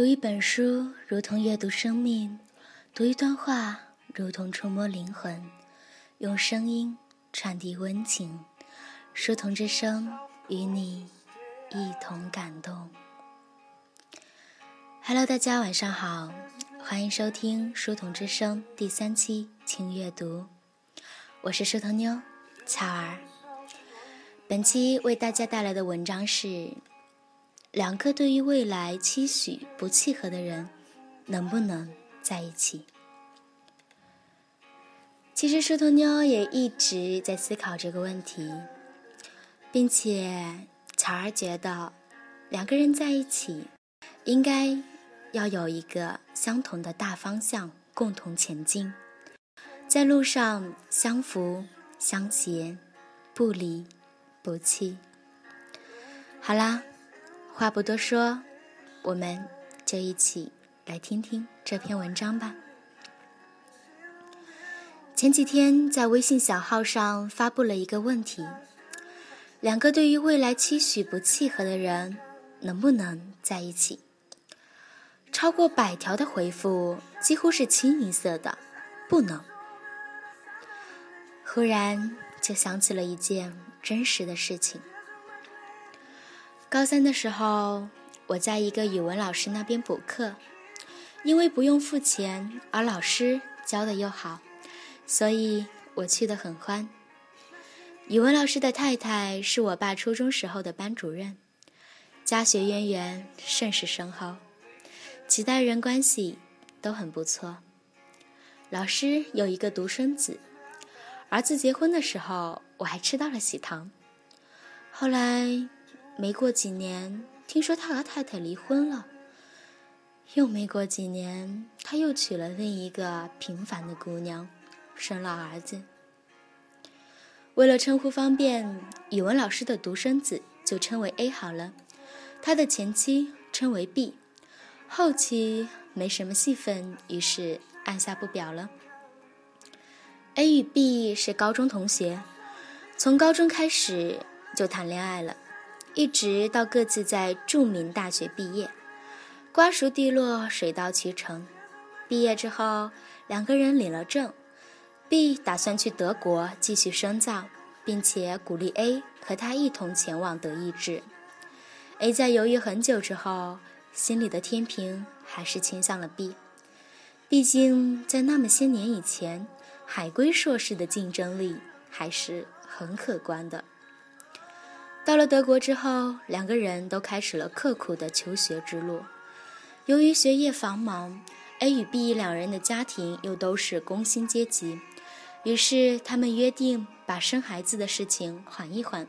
读一本书如同阅读生命，读一段话如同触摸灵魂，用声音传递温情。书童之声与你一同感动。Hello，大家晚上好，欢迎收听书童之声第三期轻阅读，我是书童妞巧儿。本期为大家带来的文章是。两个对于未来期许不契合的人，能不能在一起？其实，舒头妞也一直在思考这个问题，并且巧儿觉得，两个人在一起，应该要有一个相同的大方向，共同前进，在路上相扶相携，不离不弃。好啦。话不多说，我们就一起来听听这篇文章吧。前几天在微信小号上发布了一个问题：两个对于未来期许不契合的人，能不能在一起？超过百条的回复几乎是清一色的“不能”。忽然就想起了一件真实的事情。高三的时候，我在一个语文老师那边补课，因为不用付钱，而老师教的又好，所以我去的很欢。语文老师的太太是我爸初中时候的班主任，家学渊源甚是深厚，几代人关系都很不错。老师有一个独生子，儿子结婚的时候，我还吃到了喜糖。后来。没过几年，听说他和太太离婚了。又没过几年，他又娶了另一个平凡的姑娘，生了儿子。为了称呼方便，语文老师的独生子就称为 A 好了，他的前妻称为 B。后期没什么戏份，于是按下不表了。A 与 B 是高中同学，从高中开始就谈恋爱了。一直到各自在著名大学毕业，瓜熟蒂落，水到渠成。毕业之后，两个人领了证，B 打算去德国继续深造，并且鼓励 A 和他一同前往德意志。A 在犹豫很久之后，心里的天平还是倾向了 B。毕竟在那么些年以前，海归硕士的竞争力还是很可观的。到了德国之后，两个人都开始了刻苦的求学之路。由于学业繁忙，A 与 B 两人的家庭又都是工薪阶级，于是他们约定把生孩子的事情缓一缓，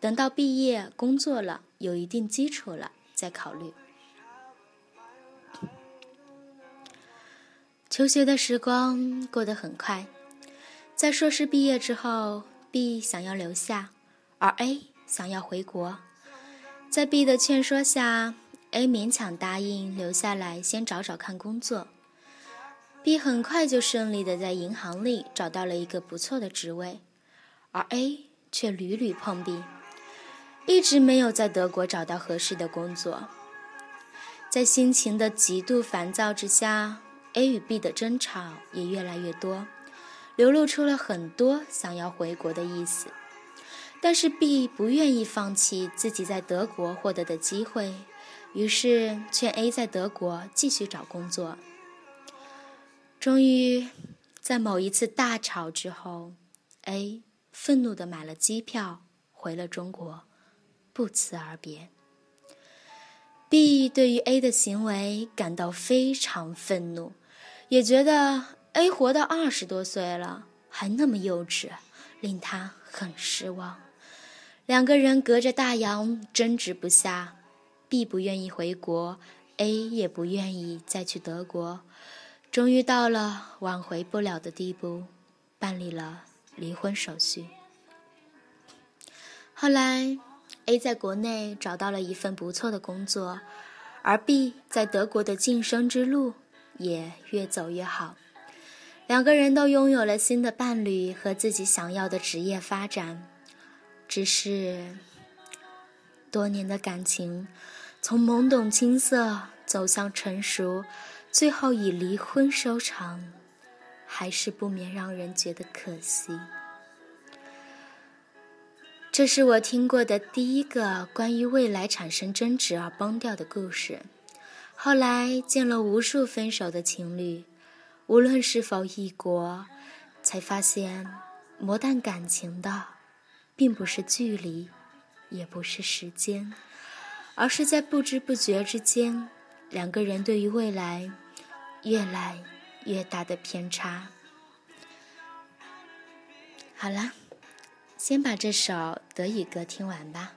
等到毕业工作了，有一定基础了再考虑。求学的时光过得很快，在硕士毕业之后，B 想要留下，而 A。想要回国，在 B 的劝说下，A 勉强答应留下来先找找看工作。B 很快就顺利的在银行里找到了一个不错的职位，而 A 却屡屡碰壁，一直没有在德国找到合适的工作。在心情的极度烦躁之下，A 与 B 的争吵也越来越多，流露出了很多想要回国的意思。但是 B 不愿意放弃自己在德国获得的机会，于是劝 A 在德国继续找工作。终于，在某一次大吵之后，A 愤怒地买了机票回了中国，不辞而别。B 对于 A 的行为感到非常愤怒，也觉得 A 活到二十多岁了还那么幼稚，令他很失望。两个人隔着大洋争执不下，B 不愿意回国，A 也不愿意再去德国，终于到了挽回不了的地步，办理了离婚手续。后来，A 在国内找到了一份不错的工作，而 B 在德国的晋升之路也越走越好，两个人都拥有了新的伴侣和自己想要的职业发展。只是多年的感情，从懵懂青涩走向成熟，最后以离婚收场，还是不免让人觉得可惜。这是我听过的第一个关于未来产生争执而崩掉的故事。后来见了无数分手的情侣，无论是否异国，才发现磨淡感情的，并不是距离，也不是时间，而是在不知不觉之间，两个人对于未来越来越大的偏差。好了，先把这首德语歌听完吧。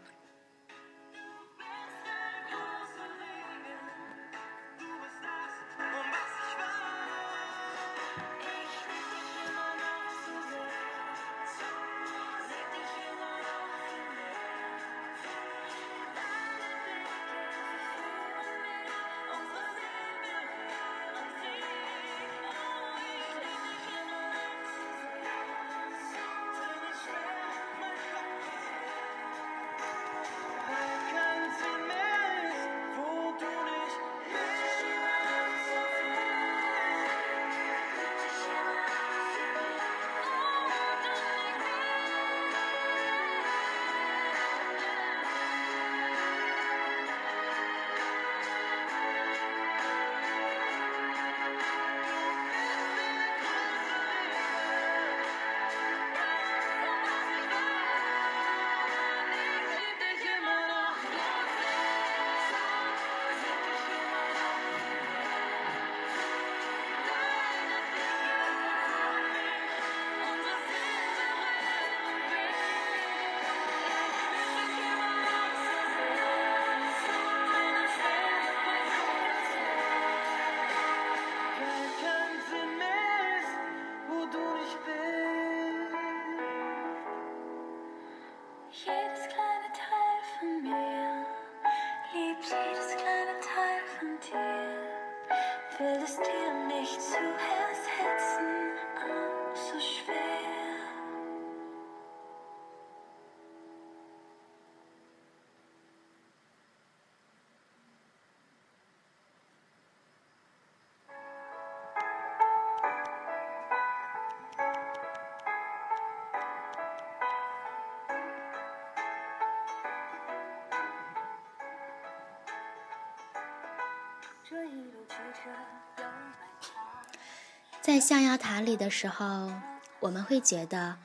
在象牙塔里的时候，我们会觉得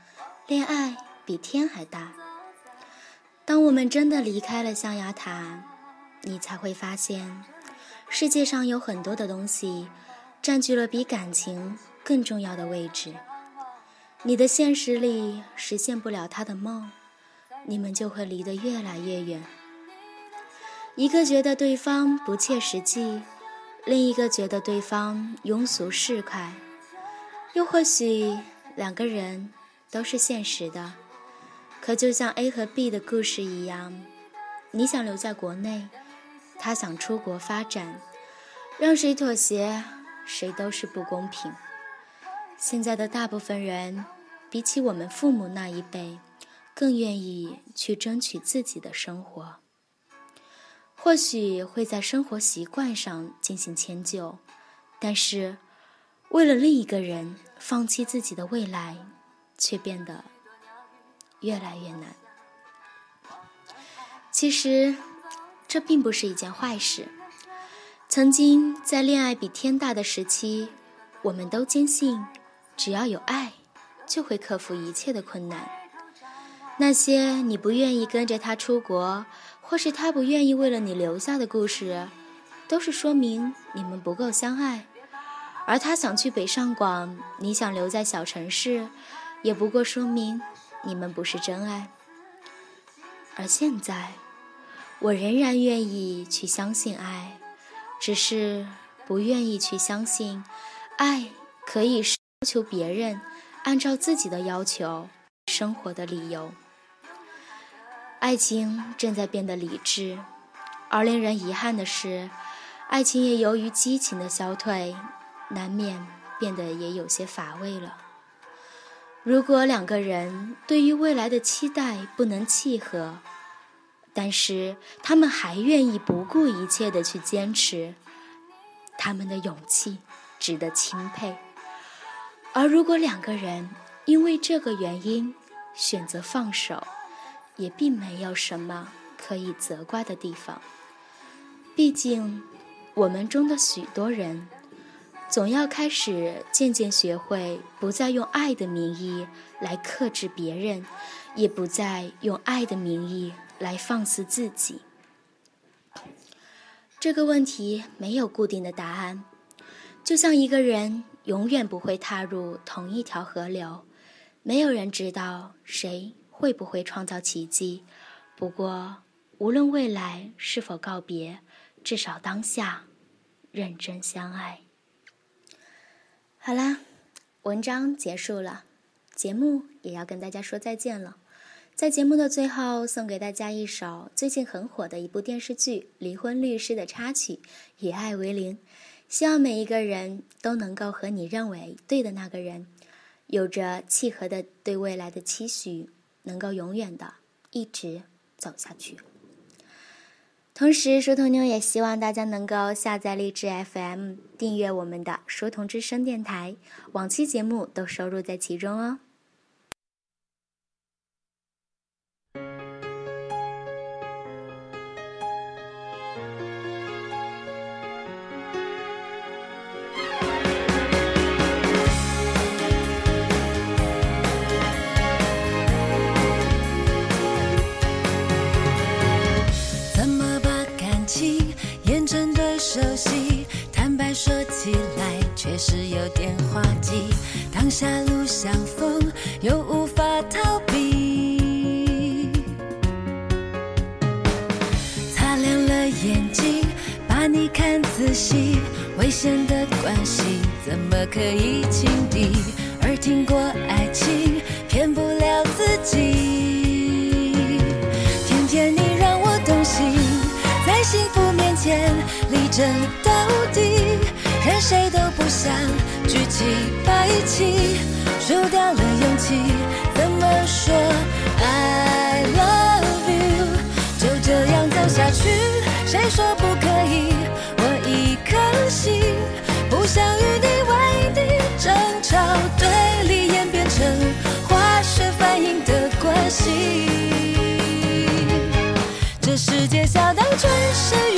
恋爱比天还大。当我们真的离开了象牙塔，你才会发现，世界上有很多的东西占据了比感情更重要的位置。你的现实里实现不了他的梦，你们就会离得越来越远。一个觉得对方不切实际。另一个觉得对方庸俗市侩，又或许两个人都是现实的。可就像 A 和 B 的故事一样，你想留在国内，他想出国发展，让谁妥协，谁都是不公平。现在的大部分人，比起我们父母那一辈，更愿意去争取自己的生活。或许会在生活习惯上进行迁就，但是为了另一个人放弃自己的未来，却变得越来越难。其实这并不是一件坏事。曾经在恋爱比天大的时期，我们都坚信，只要有爱，就会克服一切的困难。那些你不愿意跟着他出国。或是他不愿意为了你留下的故事，都是说明你们不够相爱；而他想去北上广，你想留在小城市，也不过说明你们不是真爱。而现在，我仍然愿意去相信爱，只是不愿意去相信，爱可以要求别人按照自己的要求生活的理由。爱情正在变得理智，而令人遗憾的是，爱情也由于激情的消退，难免变得也有些乏味了。如果两个人对于未来的期待不能契合，但是他们还愿意不顾一切的去坚持，他们的勇气值得钦佩。而如果两个人因为这个原因选择放手，也并没有什么可以责怪的地方。毕竟，我们中的许多人，总要开始渐渐学会，不再用爱的名义来克制别人，也不再用爱的名义来放肆自己。这个问题没有固定的答案，就像一个人。永远不会踏入同一条河流，没有人知道谁会不会创造奇迹。不过，无论未来是否告别，至少当下认真相爱。好啦，文章结束了，节目也要跟大家说再见了。在节目的最后，送给大家一首最近很火的一部电视剧《离婚律师》的插曲《以爱为零》。希望每一个人都能够和你认为对的那个人，有着契合的对未来的期许，能够永远的一直走下去。同时，书童妞也希望大家能够下载荔枝 FM，订阅我们的书童之声电台，往期节目都收录在其中哦。危险的关系怎么可以轻敌？而听过爱情骗不了自己。偏偏你让我动心，在幸福面前力争到底，任谁都不想。举起白旗，输掉了勇气，怎么说 I love you？就这样走下去，谁说不可以？不想与你为敌，争吵对立演变成化学反应的关系。这世界小到准时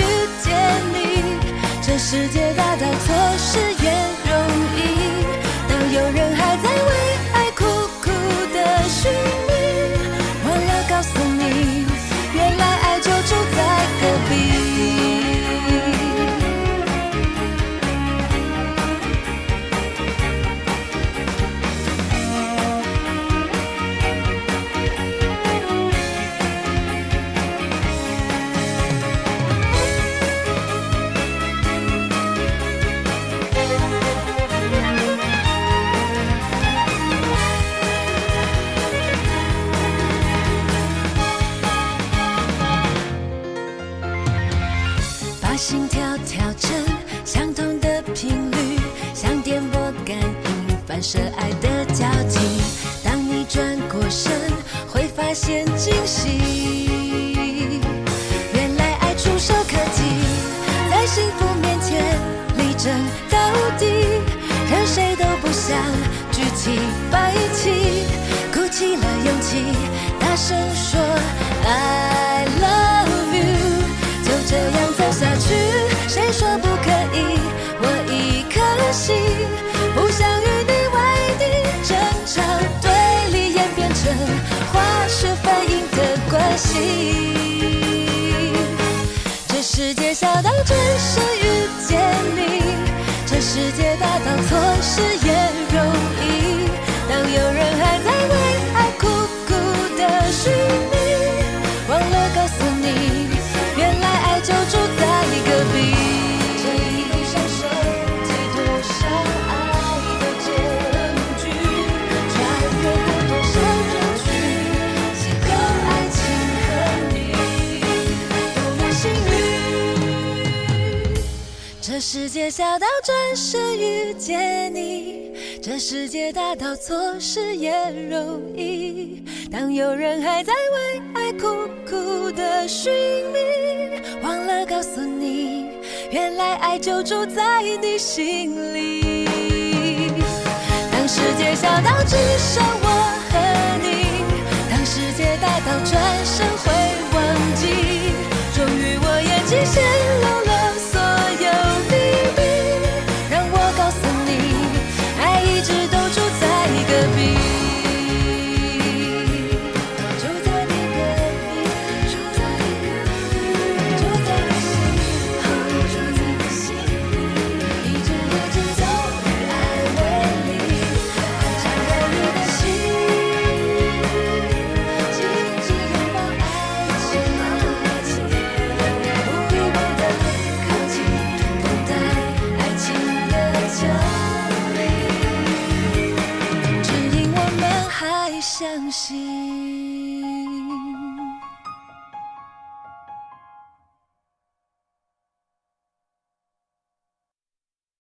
是爱的交集，当你转过身会发现惊喜。原来爱触手可及，在幸福面前力争到底。任谁都不想举起白旗，鼓起了勇气，大声说：I love you。就这样走下去，谁说不可以？我一颗心。世界小到转身遇见你，这世界大到错失也容易。当有人还在界小到准时遇见你，这世界大到错失也容易。当有人还在为爱苦苦的寻觅，忘了告诉你。原来爱就住在你心里。当世界小到只剩